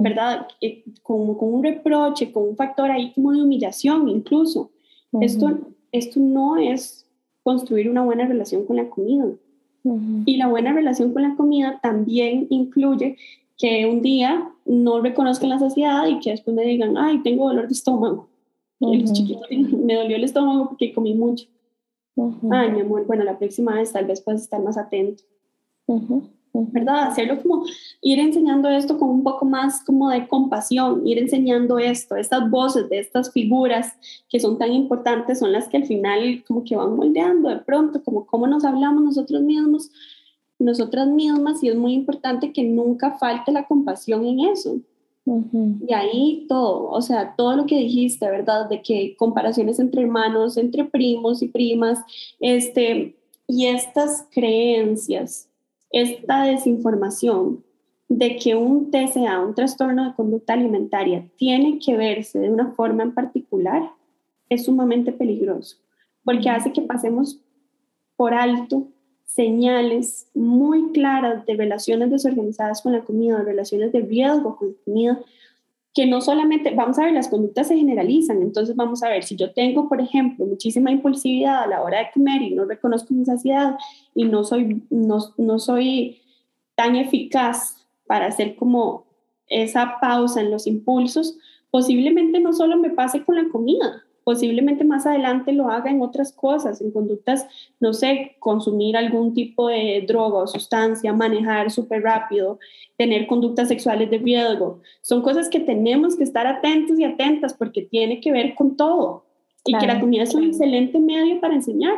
¿Verdad? Eh, con, con, un reproche, con un factor ahí como de humillación incluso. esto, esto no es construir una buena relación con la comida. Y la buena relación con la comida también incluye que un día no reconozcan la saciedad y que después me digan, ay, tengo dolor de estómago. Y los chiquitos me dolió el estómago porque comí mucho. Ay, mi amor, bueno, la próxima vez tal vez puedes estar más atento. ¿Verdad? Hacerlo como ir enseñando esto con un poco más como de compasión, ir enseñando esto, estas voces de estas figuras que son tan importantes son las que al final como que van moldeando de pronto, como cómo nos hablamos nosotros mismos, nosotras mismas y es muy importante que nunca falte la compasión en eso. Y ahí todo, o sea, todo lo que dijiste, ¿verdad? De que comparaciones entre hermanos, entre primos y primas, este, y estas creencias esta desinformación de que un TCA, un trastorno de conducta alimentaria, tiene que verse de una forma en particular, es sumamente peligroso, porque hace que pasemos por alto señales muy claras de relaciones desorganizadas con la comida, de relaciones de riesgo con la comida, que no solamente, vamos a ver, las conductas se generalizan, entonces vamos a ver, si yo tengo, por ejemplo, muchísima impulsividad a la hora de comer y no reconozco mi saciedad y no soy, no, no soy tan eficaz para hacer como esa pausa en los impulsos, posiblemente no solo me pase con la comida, posiblemente más adelante lo haga en otras cosas, en conductas, no sé, consumir algún tipo de droga o sustancia, manejar súper rápido, tener conductas sexuales de riesgo. Son cosas que tenemos que estar atentos y atentas porque tiene que ver con todo. Y que la comida es un excelente medio para enseñar.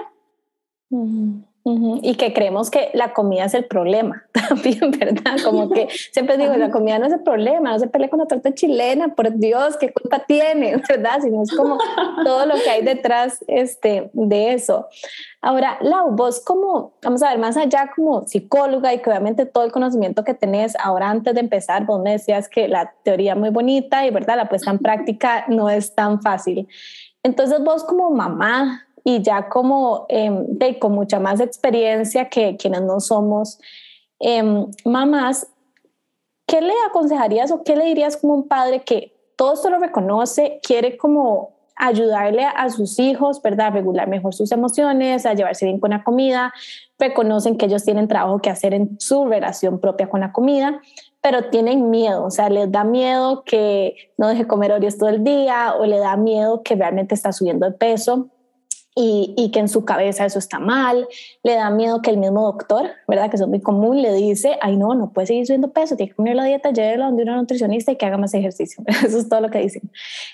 Y que creemos que la comida es el problema también, ¿verdad? Como que siempre digo, la comida no es el problema, no se pelea con la torta chilena, por Dios, ¿qué culpa tiene? ¿Verdad? Sino es como todo lo que hay detrás este, de eso. Ahora, Lau, vos como, vamos a ver, más allá como psicóloga y que obviamente todo el conocimiento que tenés, ahora antes de empezar, vos me decías que la teoría es muy bonita y, ¿verdad? La puesta en práctica no es tan fácil. Entonces vos como mamá, y ya como de, con mucha más experiencia que quienes no somos em, mamás, ¿qué le aconsejarías o qué le dirías como un padre que todo esto lo reconoce, quiere como ayudarle a sus hijos, ¿verdad? A regular mejor sus emociones, a llevarse bien con la comida, reconocen que ellos tienen trabajo que hacer en su relación propia con la comida, pero tienen miedo, o sea, les da miedo que no deje comer Oreos todo el día o le da miedo que realmente está subiendo de peso y, que en su cabeza eso está mal, le da miedo que el mismo doctor, ¿verdad? Que es muy común, le dice, ay no, no puede seguir subiendo peso, tiene que poner la dieta, llévelo donde una nutricionista y que haga más ejercicio. Eso es todo lo que dicen.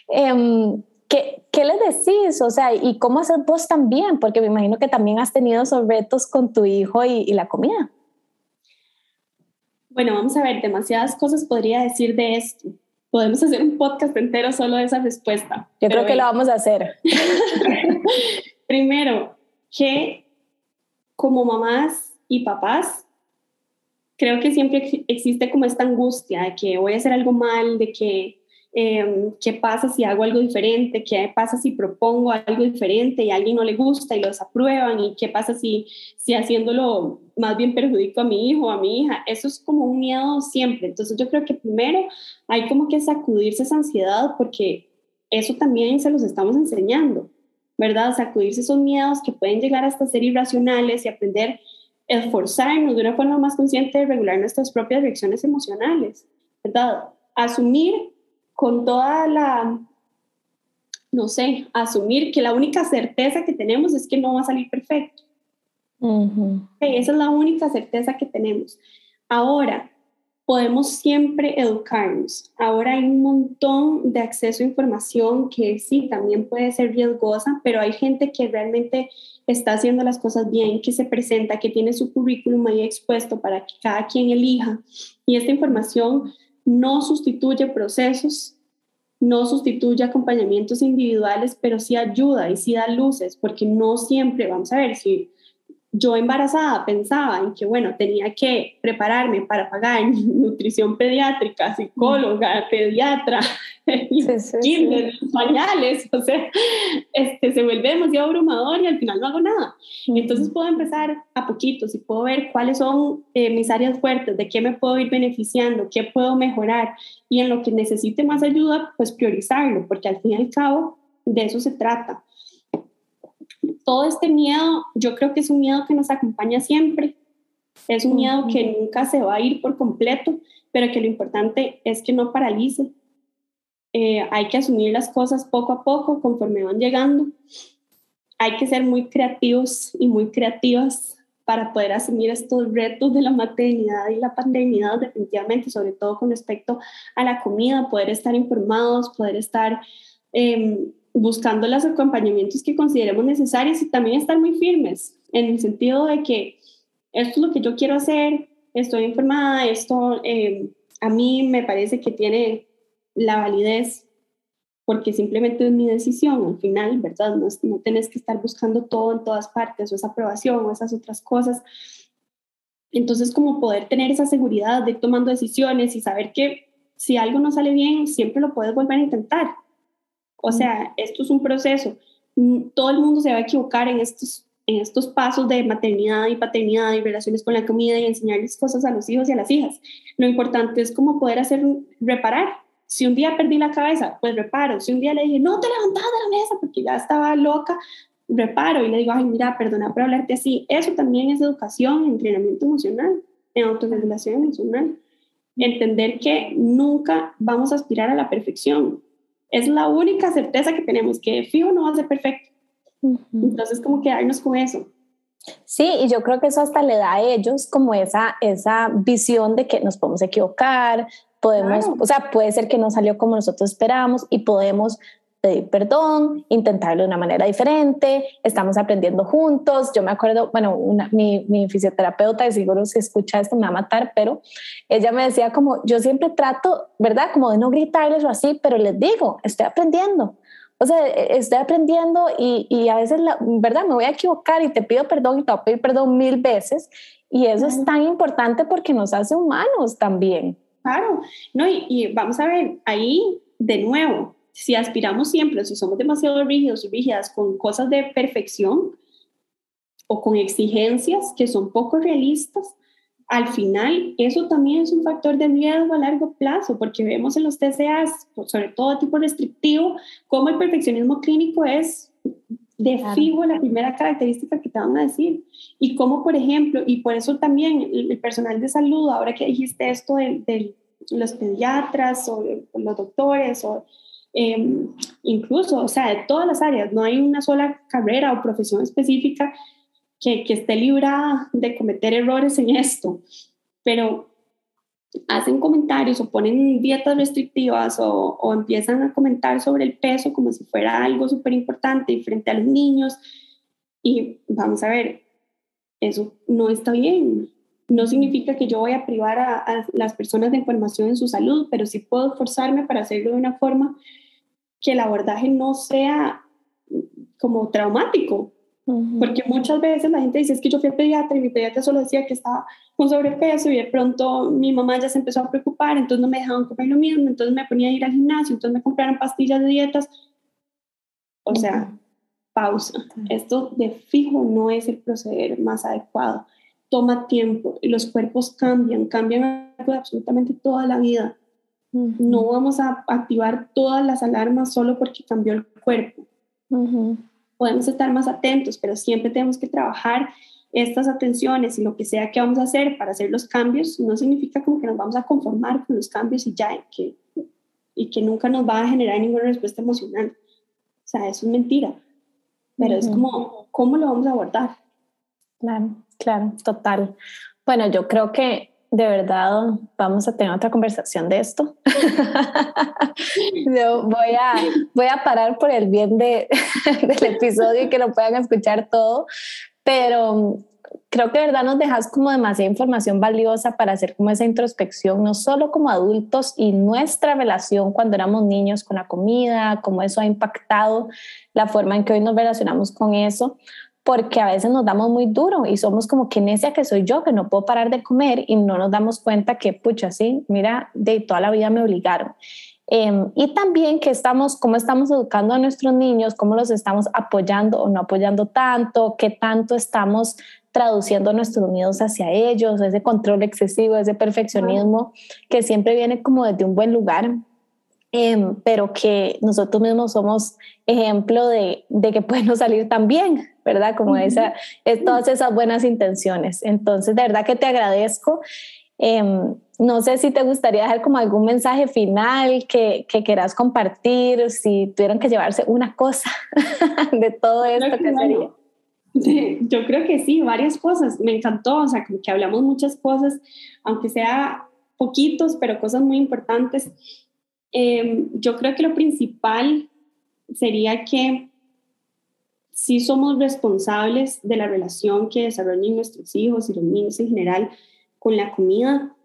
Em, ¿qué, ¿Qué les decís? O sea, ¿y cómo haces vos también? Porque me imagino que también has tenido esos retos con tu hijo y, y la comida. Bueno, vamos a ver, demasiadas cosas podría decir de esto podemos hacer un podcast entero solo de esa respuesta. Yo creo que lo vamos a hacer. Primero, que como mamás y papás, creo que siempre existe como esta angustia de que voy a hacer algo mal, de que Em, qué pasa si hago algo diferente, qué pasa si propongo algo diferente y a alguien no le gusta y lo desaprueban y qué pasa si, si haciéndolo más bien perjudico a mi hijo o a mi hija. Eso es como un miedo siempre. Entonces yo creo que primero hay como que sacudirse esa ansiedad porque eso también se los estamos enseñando, ¿verdad? Sacudirse esos miedos que pueden llegar hasta ser irracionales y aprender a esforzarnos de una forma más consciente de regular nuestras propias reacciones emocionales, ¿verdad? Asumir con toda la, no sé, asumir que la única certeza que tenemos es que no va a salir perfecto. esa es la única certeza que tenemos. Ahora, podemos siempre educarnos. Ahora hay un montón de acceso a información que sí, también puede ser riesgosa, pero hay gente que realmente está haciendo las cosas bien, que se presenta, que tiene su currículum ahí expuesto para que cada quien elija. Y esta información no sustituye procesos, no sustituye acompañamientos individuales, pero sí ayuda y sí da luces, porque no siempre, vamos a ver, si yo embarazada pensaba en que, bueno, tenía que prepararme para pagar nutrición pediátrica, psicóloga, pediatra, pañales, o sea, este, se vuelve demasiado abrumador y al final no hago nada. Entonces puedo empezar a poquitos y puedo ver cuáles son eh, mis áreas fuertes, de qué me puedo ir beneficiando, qué puedo mejorar y en lo que necesite más ayuda, pues priorizarlo, porque al fin y al cabo de eso se trata todo este miedo, yo creo que es un miedo que nos acompaña siempre, es un miedo que nunca se va a ir por completo, pero que lo importante es que no paralice. Eh, hay que asumir las cosas poco a poco conforme van llegando. Hay que ser muy creativos y muy creativas para poder asumir estos retos de la maternidad y la paternidad, definitivamente, sobre todo con respecto a la comida, poder estar informados, poder estar eh, buscando los acompañamientos que consideremos necesarios y también estar muy firmes en el sentido de que esto es lo que yo quiero hacer, estoy informada, esto eh, a mí me parece que tiene la validez porque simplemente es mi decisión al final, ¿verdad? No, no tenés que estar buscando todo en todas partes o esa aprobación o esas otras cosas. Entonces, como poder tener esa seguridad de ir tomando decisiones y saber que si algo no sale bien, siempre lo puedes volver a intentar o sea, esto es un proceso. Mm, todo el mundo se va a equivocar en estos, en estos pasos de maternidad y paternidad y relaciones con la comida y enseñarles cosas a los hijos y a las hijas. Lo importante es como poder hacer, reparar. Si un día perdí la cabeza, pues reparo. Si un día le dije, no te levantas de la mesa porque ya estaba loca, reparo y le digo, ay, mira, perdona por hablarte así. Eso también es educación, entrenamiento emocional, en autorregulación emocional. Entender que nunca vamos a aspirar a la perfección es la única certeza que tenemos, que fijo no va a ser perfecto. Entonces, como quedarnos con eso. Sí, y yo creo que eso hasta le da a ellos como esa, esa visión de que nos podemos equivocar, podemos, o sea, puede ser que no salió como nosotros esperábamos y podemos pedir perdón, intentarlo de una manera diferente, estamos aprendiendo juntos. Yo me acuerdo, bueno, una, mi, mi, fisioterapeuta, de seguro si escucha esto me va a matar, pero ella me decía como, yo siempre trato, ¿verdad? Como de no gritarles o así, pero les digo, estoy aprendiendo. O sea, e, estoy aprendiendo y, y a veces, la, ¿verdad? Me voy a equivocar y te pido perdón y te voy a pedir perdón mil veces. Y eso es tan importante porque nos hace humanos también. Claro, no, y, y vamos a ver, ahí de nuevo, si aspiramos siempre, si somos demasiado rígidos y rígidas con cosas de perfección o con exigencias que son poco realistas, al final eso también es un factor de miedo a largo plazo, porque vemos en los TCAs, sobre todo tipo restrictivo, cómo el perfeccionismo clínico es de fijo la primera característica que te van a decir. Y cómo, por ejemplo, y por eso también el personal de salud, ahora que dijiste esto de, de los pediatras o los doctores o Em, incluso, o sea, de todas las áreas, no hay una sola carrera o profesión específica que, esté librada de cometer errores en esto, pero hacen comentarios o ponen dietas restrictivas o, o empiezan a comentar sobre el peso como si fuera algo súper importante frente a los niños y vamos a ver, eso no está bien. No significa que yo voy a privar a, a, las personas de información en su salud, pero sí puedo esforzarme para hacerlo de una forma que el abordaje no sea como traumático, porque muchas veces la gente dice, es que yo fui al pediatra y mi pediatra solo decía que estaba con sobrepeso y de pronto mi mamá ya se empezó a preocupar, entonces no me dejaban comer lo mismo, entonces me ponía a ir al gimnasio, entonces me compraron pastillas de dietas. O sea, pausa. Esto de fijo no es el proceder más adecuado. Toma tiempo y los cuerpos cambian, cambian absolutamente toda la vida. No vamos a activar todas las alarmas solo porque cambió el cuerpo. Podemos estar más atentos, pero siempre tenemos que trabajar estas atenciones y lo que sea que vamos a hacer para hacer los cambios, no significa como que nos vamos a conformar con los cambios y ya, y que, y que nunca nos va a generar ninguna respuesta emocional. O sea, eso es mentira. Pero es como, ¿cómo lo vamos a abordar? Claro, claro, total. Bueno, yo creo que de verdad vamos a tener otra conversación de esto. voy, a, voy a parar por el bien de, del episodio y que lo puedan escuchar todo, pero creo que de verdad nos dejas como demasiada información valiosa para hacer como esa introspección, no solo como adultos y nuestra relación cuando éramos niños con la comida, cómo eso ha impactado la forma en que hoy nos relacionamos con eso, porque a veces nos damos muy duro y somos como que necia que soy yo, que no puedo parar de comer y no nos damos cuenta que, pucha, sí, mira, de toda la vida me obligaron. Em, y también que estamos, cómo estamos educando a nuestros niños, cómo los estamos apoyando o no apoyando tanto, qué tanto estamos traduciendo nuestros miedos hacia ellos, ese control excesivo, ese perfeccionismo que siempre viene como desde un buen lugar, em, pero que nosotros mismos somos ejemplo de, de que puede no salir tan bien, ¿verdad? Como esa, es todas esas buenas intenciones. Entonces, de verdad que te agradezco. Em, no sé si te gustaría dejar como algún mensaje final que, que quieras compartir, si tuvieron que llevarse una cosa de todo esto, ¿qué sería? Yo creo que sí, varias cosas. Me encantó, o sea, como que hablamos muchas cosas, aunque sea poquitos, pero cosas muy importantes. Em, yo creo que lo principal sería que sí somos responsables de la relación que desarrollan nuestros hijos y los niños en general con la comida,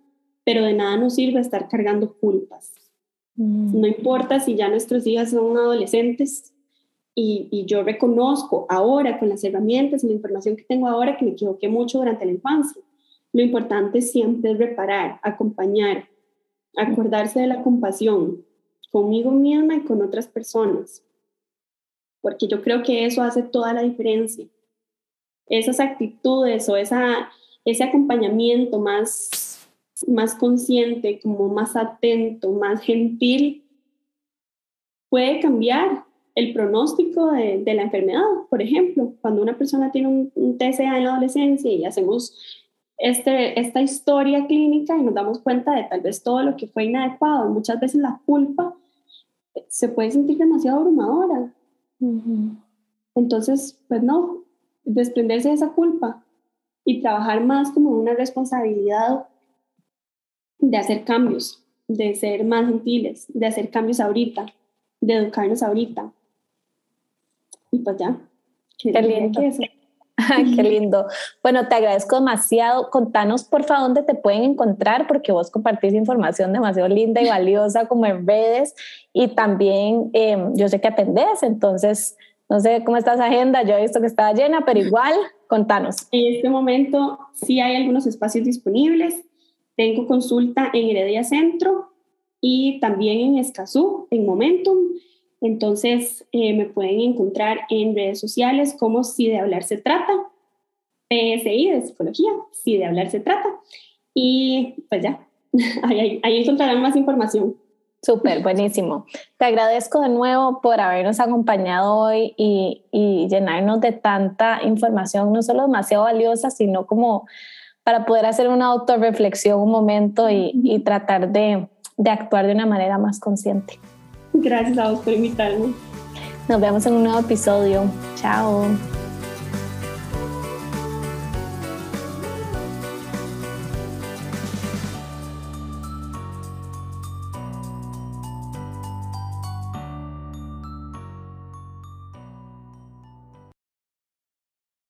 pero de nada nos sirve estar cargando culpas. Mm. No importa si ya nuestros hijos son adolescentes y, y, yo reconozco ahora con las herramientas y la información que tengo ahora que me equivoqué mucho durante la infancia. Lo importante siempre es reparar, acompañar, acordarse de la compasión conmigo misma y con otras personas porque yo creo que eso hace toda la diferencia. Esas actitudes o esa, ese acompañamiento más, más consciente, como más atento, más gentil, puede cambiar el pronóstico de, de la enfermedad. Por ejemplo, cuando una persona tiene un, un TCA en la adolescencia y hacemos este, esta historia clínica y nos damos cuenta de tal vez todo lo que fue inadecuado, muchas veces la culpa se puede sentir demasiado abrumadora entonces, pues no, desprenderse de esa culpa y trabajar más como una responsabilidad de hacer cambios, de ser más gentiles, de hacer cambios ahorita, de educarnos ahorita. Y pues ya. Qué, lindo. Qué lindo. Bueno, te agradezco demasiado. Contanos, por favor, dónde te pueden encontrar, porque vos compartís información demasiado linda y valiosa como en redes. Y también em, yo sé que atendés, entonces no sé cómo está esa agenda. Yo he visto que está llena, pero igual, contanos. En este momento sí hay algunos espacios disponibles. Tengo consulta en Heredia Centro y también en Escazú, en Momentum. Entonces eh, me pueden encontrar en redes sociales como Si de hablar se trata, PSI de psicología, Si de hablar se trata. Y pues ya, ahí, encontrarán más información. Súper, buenísimo. Te agradezco de nuevo por habernos acompañado hoy y, y, llenarnos de tanta información, no solo demasiado valiosa, sino como para poder hacer una autorreflexión un momento y, y tratar de, de actuar de una manera más consciente. Gracias a vos por invitarme. Nos vemos en un nuevo episodio. Chao.